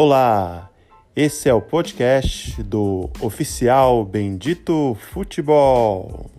Olá, esse é o podcast do Oficial Bendito Futebol.